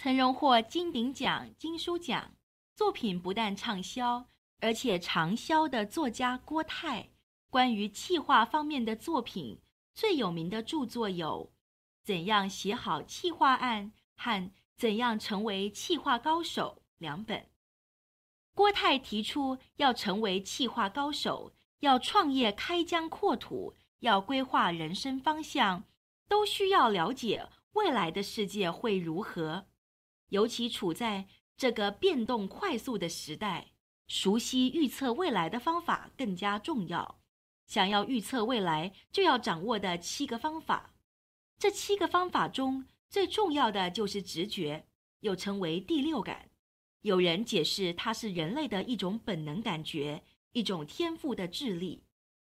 曾荣获金鼎奖、金书奖，作品不但畅销，而且长销的作家郭泰，关于气化方面的作品最有名的著作有《怎样写好气化案》和《怎样成为气化高手》两本。郭泰提出，要成为气化高手，要创业开疆扩土，要规划人生方向，都需要了解未来的世界会如何。尤其处在这个变动快速的时代，熟悉预测未来的方法更加重要。想要预测未来，就要掌握的七个方法。这七个方法中最重要的就是直觉，又称为第六感。有人解释它是人类的一种本能感觉，一种天赋的智力。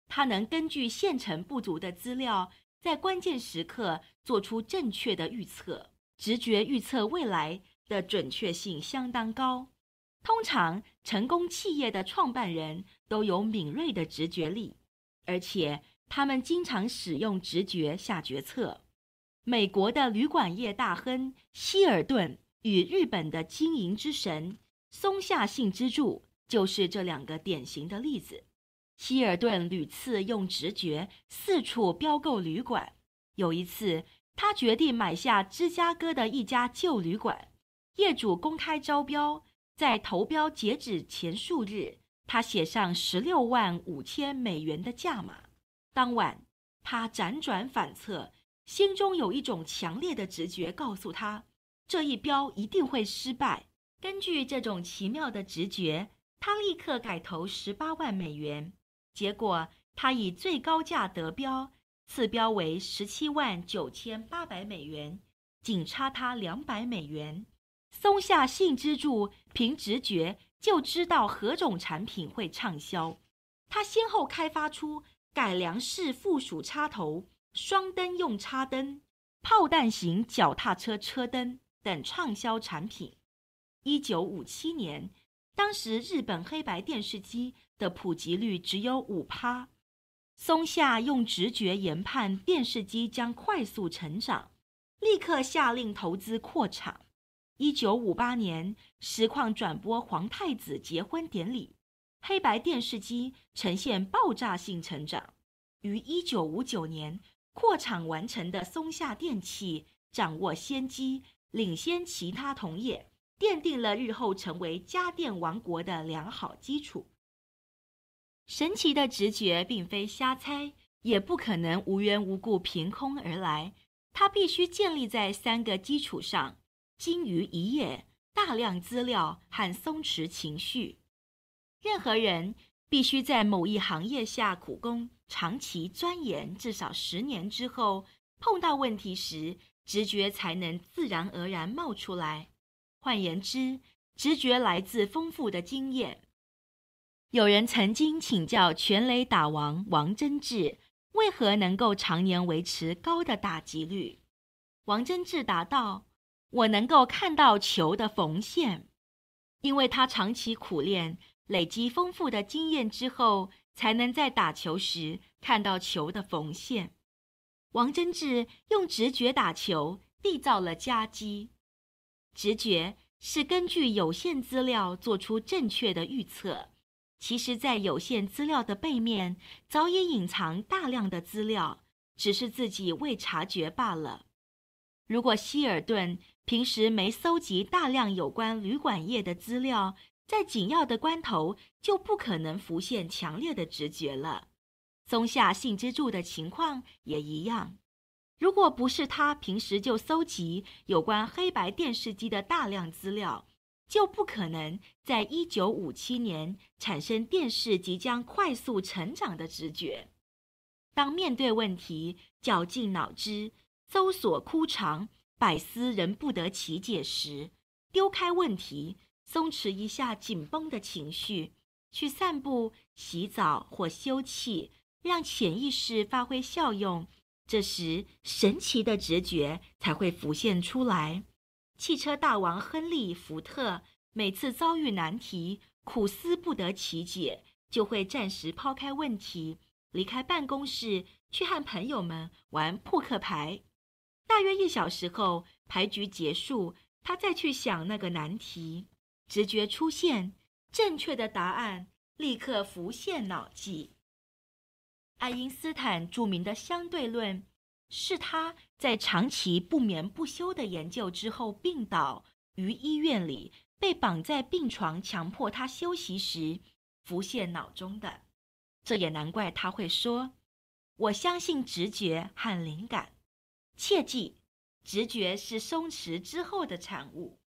它能根据现成不足的资料，在关键时刻做出正确的预测。直觉预测未来的准确性相当高，通常成功企业的创办人都有敏锐的直觉力，而且他们经常使用直觉下决策。美国的旅馆业大亨希尔顿与日本的经营之神松下幸之助就是这两个典型的例子。希尔顿屡次用直觉四处标购旅馆，有一次，他决定买下芝加哥的一家旧旅馆，业主公开招标，在投标截止前数日，他写上十六万五千美元的价码。当晚，他辗转反侧，心中有一种强烈的直觉告诉他，这一标一定会失败。根据这种奇妙的直觉，他立刻改投十八万美元，结果他以最高价得标。次标为十七万九千八百美元，仅差他两百美元。松下幸之助凭直觉就知道何种产品会畅销，他先后开发出改良式附属插头、双灯用插灯、炮弹型脚踏车车灯等畅销产品。一九五七年，当时日本黑白电视机的普及率只有五趴。松下用直觉研判电视机将快速成长，立刻下令投资扩厂。一九五八年，实况转播皇太子结婚典礼，黑白电视机呈现爆炸性成长。于一九五九年扩厂完成的松下电器掌握先机，领先其他同业，奠定了日后成为家电王国的良好基础。神奇的直觉并非瞎猜，也不可能无缘无故凭空而来。它必须建立在三个基础上：精于一页、大量资料和松弛情绪。任何人必须在某一行业下苦功，长期钻研，至少十年之后，碰到问题时，直觉才能自然而然冒出来。换言之，直觉来自丰富的经验。有人曾经请教全垒打王王贞治，为何能够常年维持高的打击率？王贞治答道：“我能够看到球的缝线，因为他长期苦练，累积丰富的经验之后，才能在打球时看到球的缝线。”王贞治用直觉打球，缔造了佳绩。直觉是根据有限资料做出正确的预测。其实，在有限资料的背面，早已隐藏大量的资料，只是自己未察觉罢了。如果希尔顿平时没搜集大量有关旅馆业的资料，在紧要的关头就不可能浮现强烈的直觉了。松下幸之助的情况也一样。如果不是他平时就搜集有关黑白电视机的大量资料，就不可能在一九五七年产生电视即将快速成长的直觉。当面对问题，绞尽脑汁、搜索枯肠、百思仍不得其解时，丢开问题，松弛一下紧绷的情绪，去散步、洗澡或休憩，让潜意识发挥效用。这时，神奇的直觉才会浮现出来。汽车大王亨利·福特每次遭遇难题，苦思不得其解，就会暂时抛开问题，离开办公室，去和朋友们玩扑克牌。大约一小时后，牌局结束，他再去想那个难题，直觉出现，正确的答案立刻浮现脑际。爱因斯坦著名的相对论，是他在长期不眠不休的研究之后病倒于医院里，被绑在病床，强迫他休息时浮现脑中的。这也难怪他会说：“我相信直觉和灵感。切记，直觉是松弛之后的产物。”